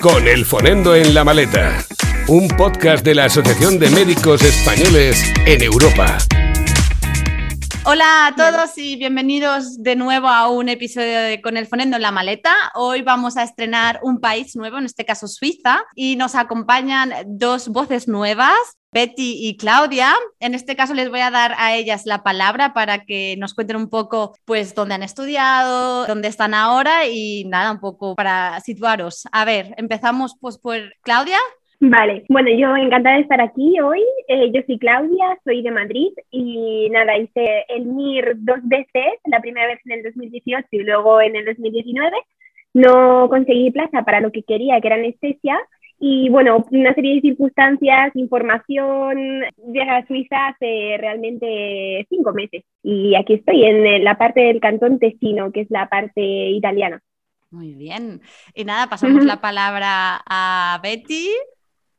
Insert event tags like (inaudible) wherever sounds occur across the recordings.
Con el Fonendo en la maleta, un podcast de la Asociación de Médicos Españoles en Europa. Hola a todos y bienvenidos de nuevo a un episodio de Con el Fonendo en la maleta. Hoy vamos a estrenar un país nuevo, en este caso Suiza, y nos acompañan dos voces nuevas. Betty y Claudia. En este caso les voy a dar a ellas la palabra para que nos cuenten un poco pues dónde han estudiado, dónde están ahora y nada, un poco para situaros. A ver, empezamos pues por Claudia. Vale, bueno, yo encantada de estar aquí hoy. Eh, yo soy Claudia, soy de Madrid y nada, hice el MIR dos veces, la primera vez en el 2018 y luego en el 2019. No conseguí plaza para lo que quería, que era anestesia, y bueno, una serie de circunstancias, información, viajé a Suiza hace realmente cinco meses y aquí estoy en la parte del cantón Tesino, que es la parte italiana. Muy bien. Y nada, pasamos la palabra a Betty.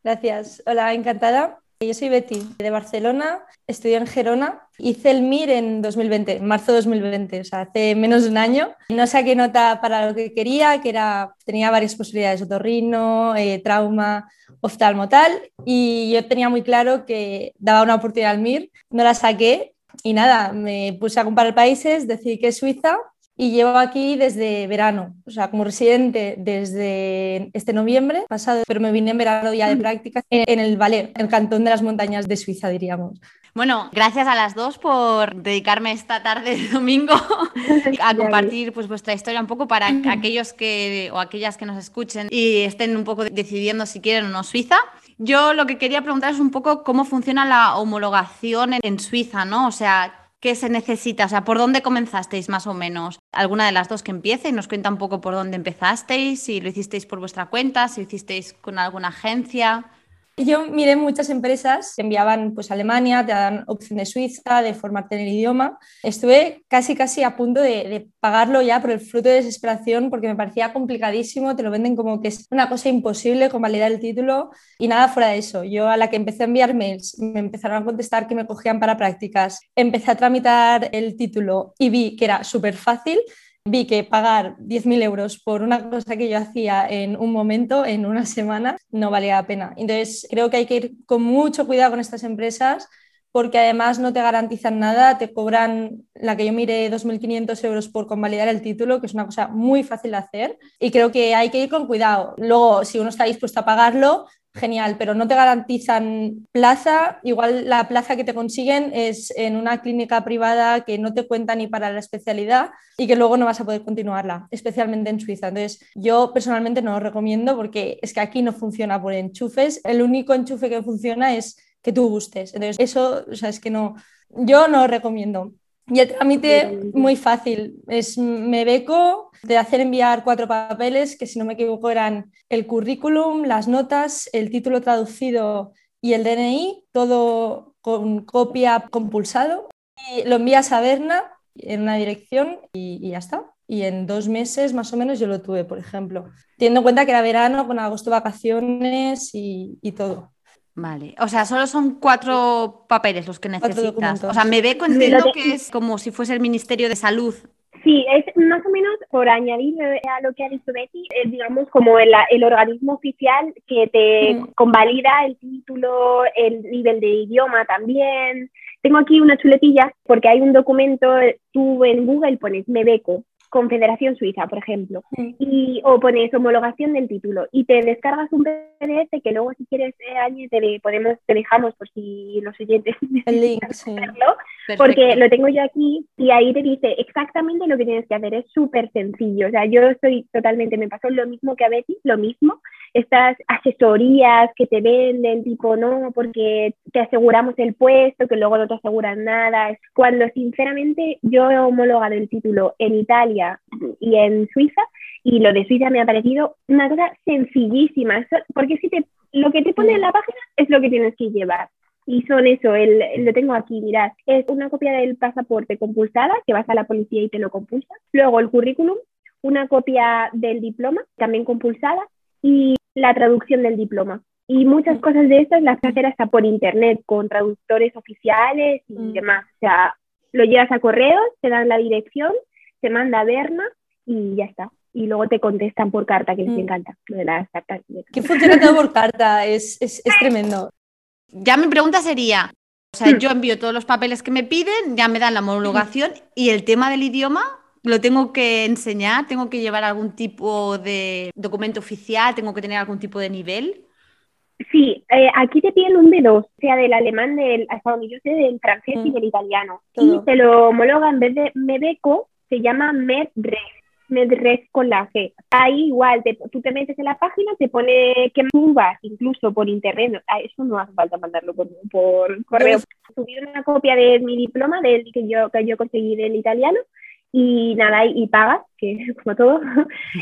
Gracias. Hola, encantada. Yo soy Betty, de Barcelona, estudié en Gerona, hice el MIR en 2020, en marzo de 2020, o sea, hace menos de un año. No saqué nota para lo que quería, que era, tenía varias posibilidades, otorrino, eh, trauma, oftalmo tal, y yo tenía muy claro que daba una oportunidad al MIR, no la saqué y nada, me puse a comparar países, decidí que Suiza y llevo aquí desde verano, o sea, como residente desde este noviembre pasado, pero me vine en verano ya de práctica en, el Valais, el cantón de las montañas de Suiza, diríamos. Bueno, gracias a las dos por dedicarme esta tarde de domingo (laughs) a compartir pues, vuestra historia un poco para aquellos que o aquellas que nos escuchen y estén un poco decidiendo si quieren o no Suiza. Yo lo que quería preguntar es un poco cómo funciona la homologación en Suiza, ¿no? O sea, ¿Qué se necesita? O sea, ¿por dónde comenzasteis más o menos? ¿Alguna de las dos que empiece nos cuenta un poco por dónde empezasteis? Si lo hicisteis por vuestra cuenta, si lo hicisteis con alguna agencia. Yo miré muchas empresas que enviaban pues, a Alemania, te dan opción de Suiza, de formarte en el idioma. Estuve casi, casi a punto de, pagarlo ya por el fruto de desesperación porque me parecía complicadísimo, te lo venden como que es una cosa imposible convalidar el título y nada fuera de eso. Yo a la que empecé a enviar mails, me empezaron a contestar que me cogían para prácticas, empecé a tramitar el título y vi que era súper fácil vi que pagar 10.000 euros por una cosa que yo hacía en un momento, en una semana, no valía la pena. Entonces, creo que hay que ir con mucho cuidado con estas empresas porque además no te garantizan nada, te cobran la que yo mire 2.500 euros por convalidar el título, que es una cosa muy fácil de hacer y creo que hay que ir con cuidado. Luego, si uno está dispuesto a pagarlo, genial, pero no te garantizan plaza. Igual la plaza que te consiguen es en una clínica privada que no te cuenta ni para la especialidad y que luego no vas a poder continuarla, especialmente en Suiza. Entonces, yo personalmente no lo recomiendo porque es que aquí no funciona por enchufes. El único enchufe que funciona es que tú gustes. Entonces, eso, o sea, es que no, yo no lo recomiendo. Y el trámite muy fácil, es me beco de hacer enviar cuatro papeles que si no me equivoco eran el currículum, las notas, el título traducido y el DNI, todo con copia compulsado. Y lo envías a Berna en una dirección y, ya está. Y en dos meses más o menos yo lo tuve, por ejemplo. Teniendo en cuenta que era verano, con agosto vacaciones y todo. Vale, o sea, solo son cuatro papeles los que necesitas. O sea, me ve entiendo que es como si fuese el Ministerio de Salud. Sí, es más o menos por añadir a lo que ha dicho Betty, es, digamos como el, el, organismo oficial que te mm. convalida el título, el nivel de idioma también. Tengo aquí una chuletilla porque hay un documento, tú en Google pones Mebeco Confederación Suiza, por ejemplo, y, o pones homologación del título y te descargas un PDF que luego si quieres eh, te, podemos, te dejamos por si los oyentes (laughs) el link, porque lo tengo yo aquí y ahí te dice exactamente lo que tienes que hacer, es súper sencillo, o sea, yo estoy totalmente, me pasó lo mismo que a Betty, lo mismo, estas asesorías que te venden, tipo, no, porque te aseguramos el puesto, que luego no te aseguran nada, cuando sinceramente yo he homologado el título en Italia y en Suiza, y lo de Suiza me ha parecido una cosa sencillísima, porque si te, lo que te pone en la página es lo que tienes que llevar. Y son eso, el, lo tengo aquí, mirad, es una copia del pasaporte compulsada, que vas a la policía y te lo compulsan. Luego el currículum, una copia del diploma, también compulsada, y la traducción del diploma. Y muchas cosas de estas las hacer hasta por internet, con traductores oficiales y mm. demás. O sea, lo llevas a correos, te dan la dirección, te manda a Berna y ya está. y luego te contestan por carta, que les Mm. encanta lo de las cartas. Que funciona todo por carta, es, es, es tremendo. Ya mi pregunta sería, o sea, yo envío todos los papeles que me piden, ya me dan la homologación y el tema del idioma lo tengo que enseñar, tengo que llevar algún tipo de documento oficial, tengo que tener algún tipo de nivel. Sí, eh, aquí te piden un B2, o sea, del alemán, del, hasta donde yo sé, del francés y Mm. del italiano. Todo. Y te lo homologa en vez de Mebeco, se llama MEDRES, MEDRES con la G. Ahí igual, te- tú te metes en la página, te pone que subas incluso por internet, no, ah, eso no hace falta mandarlo por, por correo. Subí una copia de mi diploma del que yo, que yo conseguí del italiano y nada, y, y pagas, que es (laughs) como todo,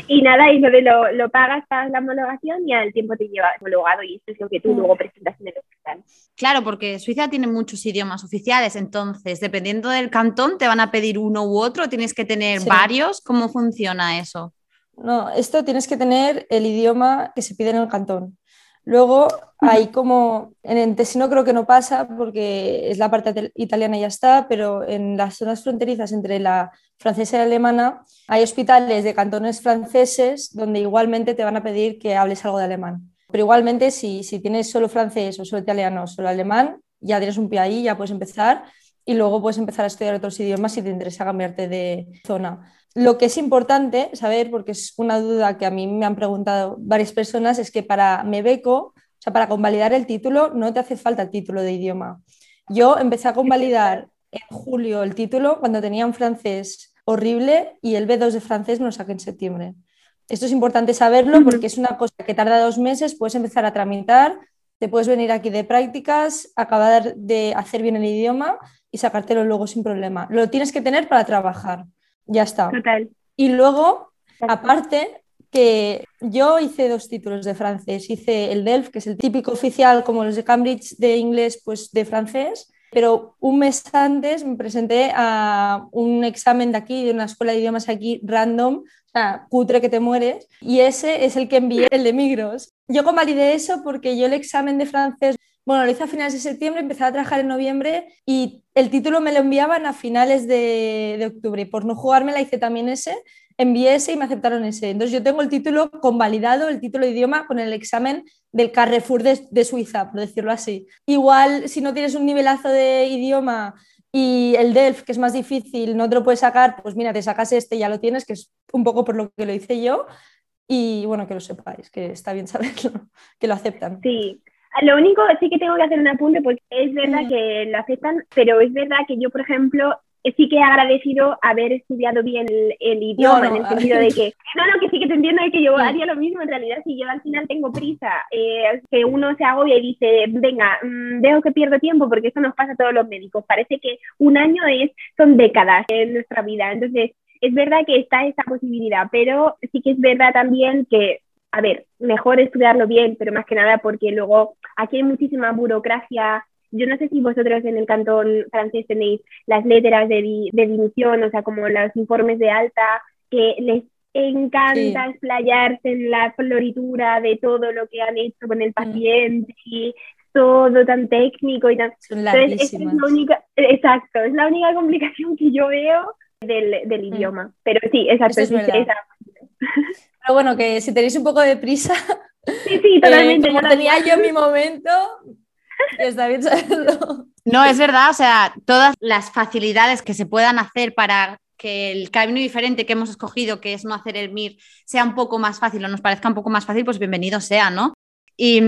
y nada, y lo, de lo, lo pagas, pagas la homologación y al tiempo te lleva homologado y eso es lo que tú Mm. luego presentas en el hospital. Claro, porque Suiza tiene muchos idiomas oficiales, entonces, dependiendo del cantón, te van a pedir uno u otro, tienes que tener Sí. varios. ¿Cómo funciona eso? No, esto tienes que tener el idioma que se pide en el cantón. Luego, hay como, en el Tesino creo que no pasa porque es la parte italiana y ya está, pero en las zonas fronterizas entre la francesa y la alemana hay hospitales de cantones franceses donde igualmente te van a pedir que hables algo de alemán. Pero igualmente, si, si tienes solo francés o solo italiano o solo alemán, ya tienes un pie ahí, ya puedes empezar y luego puedes empezar a estudiar otros idiomas si te interesa cambiarte de zona. Lo que es importante saber, porque es una duda que a mí me han preguntado varias personas, es que para Mebeco, o sea, para convalidar el título, no te hace falta el título de idioma. Yo empecé a convalidar en julio el título cuando tenía un francés horrible y el B2 de francés me lo saqué en septiembre. Esto es importante saberlo porque es una cosa que tarda dos meses, puedes empezar a tramitar, te puedes venir aquí de prácticas, acabar de hacer bien el idioma y sacártelo luego sin problema. Lo tienes que tener para trabajar. Ya está. Total. Y luego, aparte, que yo hice dos títulos de francés. Hice el DELF, que es el típico oficial como los de Cambridge de inglés, pues de francés. Pero un mes antes me presenté a un examen de aquí, de una escuela de idiomas aquí, random, o sea, cutre que te mueres. Y ese es el que envié, el de Migros. Yo convalidé eso porque yo el examen de francés bueno, lo hice a finales de septiembre, empecé a trabajar en noviembre y el título me lo enviaban a finales de, de octubre. Por no jugármela hice también ese, envié ese y me aceptaron ese. Entonces yo tengo el título convalidado, el título de idioma, con el examen del Carrefour de, de Suiza, por decirlo así. Igual si no tienes un nivelazo de idioma y el DELF, que es más difícil, no te lo puedes sacar, pues mira, te sacas este, ya lo tienes, que es un poco por lo que lo hice yo. Y bueno, que lo sepáis, que está bien (laughs) saberlo, que lo aceptan. Sí, lo único sí que tengo que hacer un apunte porque es verdad Mm. que lo aceptan, pero es verdad que yo, por ejemplo, sí que he agradecido haber estudiado bien el, el idioma, no, en el a sentido de (laughs) que, no, no, que sí que te entiendo de que yo haría lo mismo en realidad si yo al final tengo prisa, eh, que uno se agobia y dice, venga, mm, veo que pierdo tiempo porque eso nos pasa a todos los médicos, parece que un año es, son décadas en nuestra vida, entonces es verdad que está esa posibilidad, pero sí que es verdad también que a ver, mejor estudiarlo bien, pero más que nada porque luego aquí hay muchísima burocracia. Yo no sé si vosotros en el cantón francés tenéis las letras de, di de dimisión, o sea, como los informes de alta, que les encanta Sí. explayarse en la floritura de todo lo que han hecho con el paciente y todo tan técnico y tan... Son Entonces, es la única, exacto, es la única complicación que yo veo del, del Mm. idioma. Pero sí, exacto, es esa- Pero bueno, que si tenéis un poco de prisa, sí, sí, eh, totalmente. como yo tenía yo en mi momento, (laughs) está bien saberlo. (laughs) No, es verdad, o sea, todas las facilidades que se puedan hacer para que el camino diferente que hemos escogido, que es no hacer el MIR, sea un poco más fácil o nos parezca un poco más fácil, pues bienvenido sea, ¿no? Y,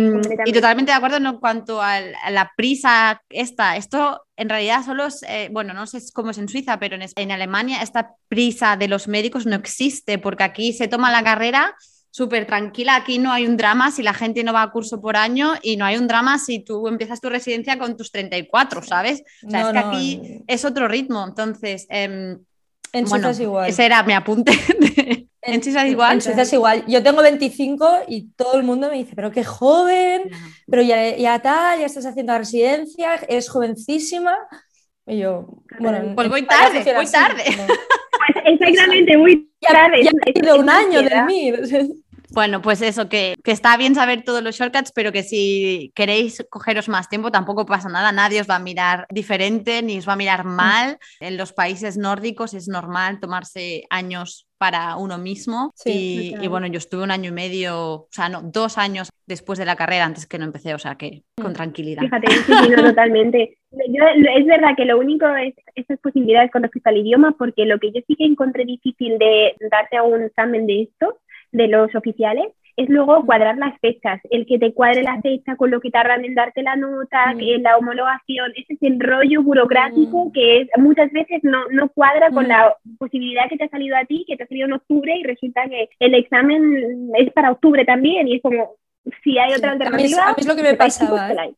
y totalmente de acuerdo en cuanto a, la prisa esta. Esto en realidad solo es, eh, bueno, no sé cómo es en Suiza, pero en, en Alemania esta prisa de los médicos no existe, porque aquí se toma la carrera súper tranquila. Aquí no hay un drama si la gente no va a curso por año y no hay un drama si tú empiezas tu residencia con tus 34, ¿sabes? O sea, No, es que no, aquí en- es otro ritmo. Entonces, em, En bueno, es igual. ese era mi apunte. (laughs) de- en Suiza es igual. En Suiza es igual. Yo tengo 25 y todo el mundo me dice, pero qué joven, pero ya, ya tal, ya estás haciendo la residencia, eres jovencísima. Y yo, bueno, en- Pues voy tarde, voy así, tarde. ¿no? Pues exactamente, muy Ya, tarde. ya es- ha sido un año del ansiedad. Bueno, pues eso, que, que, está bien saber todos los shortcuts, pero que si queréis cogeros más tiempo tampoco pasa nada, nadie os va a mirar diferente ni os va a mirar mm. mal. En los países nórdicos es normal tomarse años para uno mismo y, bueno, yo estuve un año y medio, o sea, no, dos años después de la carrera antes que no empecé, o sea que con mm. tranquilidad. Fíjate, sí, no, (laughs) totalmente. es verdad que lo único es esas posibilidades con respecto al idioma, porque lo que yo sí que encontré difícil de darte a un examen de esto de los oficiales es luego cuadrar las fechas, el que te cuadre la fecha con lo que tardan en darte la nota, que la homologación, ese es el rollo burocrático que es, muchas veces no, no cuadra con la posibilidad que te ha salido a ti, que te ha salido en octubre y resulta que el examen es para octubre también y es como, si hay otra alternativa... A mí, es lo que me pasaba. ¿eh?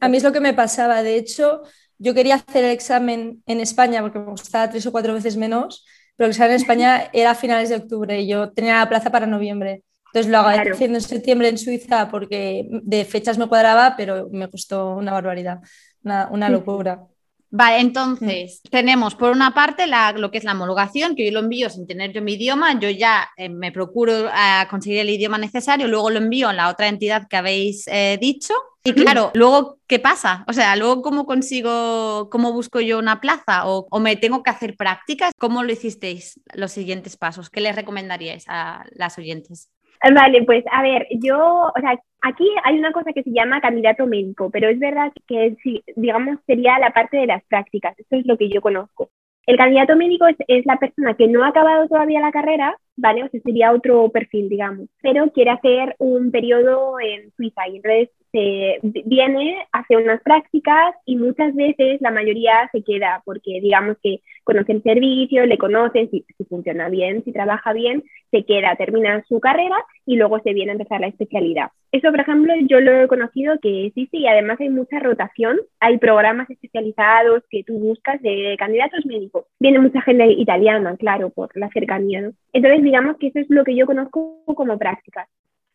A mí es lo que me pasaba, de hecho, yo quería hacer el examen en España porque me gustaba tres o cuatro veces menos pero el en España era a finales de octubre y yo tenía la plaza para noviembre. Entonces lo hago haciendo en septiembre en Suiza porque de fechas me cuadraba, pero me costó una barbaridad, una, locura. Vale, entonces tenemos por una parte lo que es la homologación, que yo lo envío sin tener yo mi idioma, yo ya eh, me procuro eh, conseguir el idioma necesario, luego lo envío a la otra entidad que habéis eh, dicho y claro, luego, ¿qué pasa? O sea, luego, ¿cómo consigo, cómo busco yo una plaza? ¿O, me tengo que hacer prácticas? ¿Cómo lo hicisteis los siguientes pasos? ¿Qué les recomendaríais a las oyentes? Vale, pues a ver, yo, o sea, aquí hay una cosa que se llama candidato médico, pero es verdad que, digamos, sería la parte de las prácticas, eso es lo que yo conozco. El candidato médico es, es, la persona que no ha acabado todavía la carrera, ¿vale? O sea, sería otro perfil, digamos, pero quiere hacer un periodo en Suiza y entonces se viene, hace unas prácticas y muchas veces la mayoría se queda porque digamos que conoce el servicio, le conocen, si, funciona bien, si trabaja bien, se queda, termina su carrera y luego se viene a empezar la especialidad. Eso, por ejemplo, yo lo he conocido que sí, sí, además hay mucha rotación, hay programas especializados que tú buscas de candidatos médicos. Viene mucha gente italiana, claro, por la cercanía. Entonces, digamos que eso es lo que yo conozco como prácticas.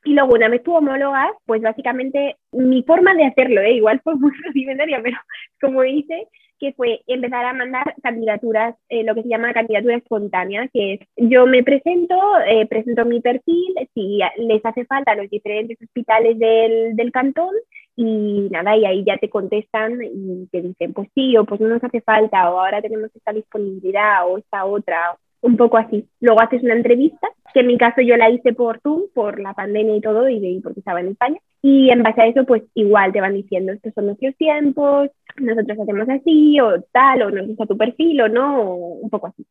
Y luego, una vez tú homólogas, pues básicamente mi forma de hacerlo, ¿eh? igual fue (laughs) muy rudimentaria, pero como hice, que fue empezar a mandar candidaturas, eh, lo que se llama candidatura espontánea, que es yo me presento, eh, presento mi perfil, si les hace falta a los diferentes hospitales del, del cantón, y nada, y ahí ya te contestan y te dicen, pues sí, o pues no nos hace falta, o ahora tenemos esta disponibilidad, o esta otra, un poco así. Luego haces una entrevista, que en mi caso yo la hice por Zoom, por la pandemia y todo, y porque estaba en España. Y en base a eso, pues igual te van diciendo, estos son nuestros tiempos, nosotros hacemos así, o tal, o nos gusta tu perfil, o no, un poco así.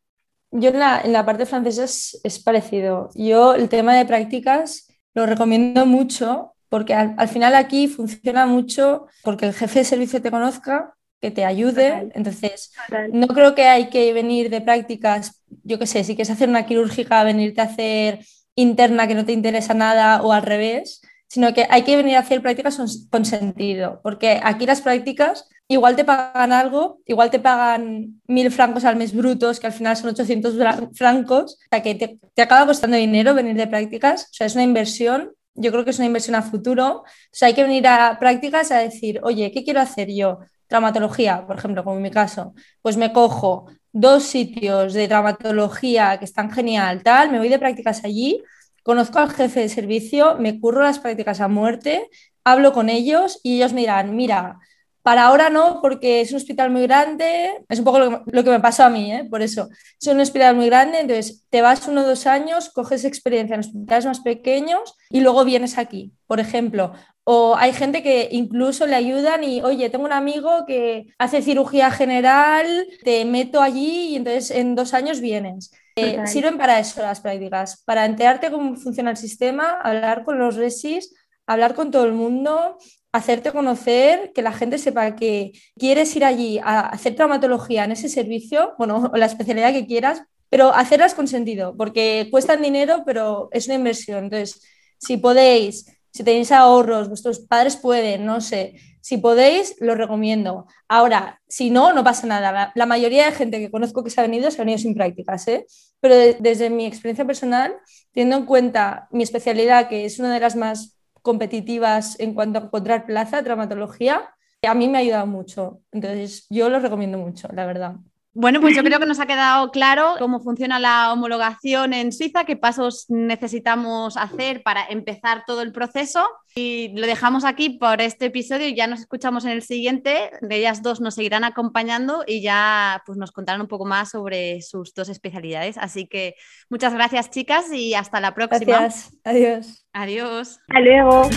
Yo en la, en la parte francesa es, es, parecido. Yo el tema de prácticas lo recomiendo mucho porque al, al final aquí funciona mucho porque el jefe de servicio te conozca que te ayude. Entonces, no creo que hay que venir de prácticas, yo qué sé, si quieres hacer una quirúrgica, venirte a hacer interna que no te interesa nada o al revés, sino que hay que venir a hacer prácticas con, sentido, porque aquí las prácticas igual te pagan algo, igual te pagan mil francos al mes brutos, que al final son 800 francos, o sea que te, te acaba costando dinero venir de prácticas, o sea, es una inversión yo creo que es una inversión a futuro. O sea, hay que venir a prácticas a decir, oye, ¿qué quiero hacer yo? traumatología, por ejemplo, como en mi caso, pues me cojo dos sitios de traumatología que están genial, tal, me voy de prácticas allí, conozco al jefe de servicio, me curro las prácticas a muerte, hablo con ellos y ellos me dirán, mira, para ahora no, porque es un hospital muy grande, es un poco lo que, me pasó a mí, ¿eh? por eso. Es un hospital muy grande, entonces te vas uno o dos años, coges experiencia en hospitales más pequeños y luego vienes aquí, por ejemplo. O hay gente que incluso le ayudan y, oye, tengo un amigo que hace cirugía general, te meto allí y entonces en dos años vienes. Eh, sirven para eso las prácticas, para enterarte cómo funciona el sistema, hablar con los resis, hablar con todo el mundo, hacerte conocer, que la gente sepa que quieres ir allí a hacer traumatología en ese servicio, bueno, (laughs) o la especialidad que quieras, pero hacerlas con sentido, porque cuestan dinero, pero es una inversión. Entonces, si podéis si tenéis ahorros, vuestros padres pueden, no sé. Si podéis, lo recomiendo. Ahora, si no, no pasa nada. La, mayoría de gente que conozco que se ha venido, se ha venido sin prácticas, ¿eh? Pero desde mi experiencia personal, teniendo en cuenta mi especialidad, que es una de las más competitivas en cuanto a encontrar plaza, traumatología, a mí me ha ayudado mucho. Entonces, yo lo recomiendo mucho, la verdad. Bueno, pues yo creo que nos ha (laughs) quedado claro cómo funciona la homologación en Suiza, qué pasos necesitamos hacer para empezar todo el proceso. Y lo dejamos aquí por este episodio y ya nos escuchamos en el siguiente. Ellas dos nos seguirán acompañando y ya pues, nos contarán un poco más sobre sus dos especialidades. Así que muchas gracias chicas y hasta la próxima. Gracias. Adiós. Adiós. Hasta luego.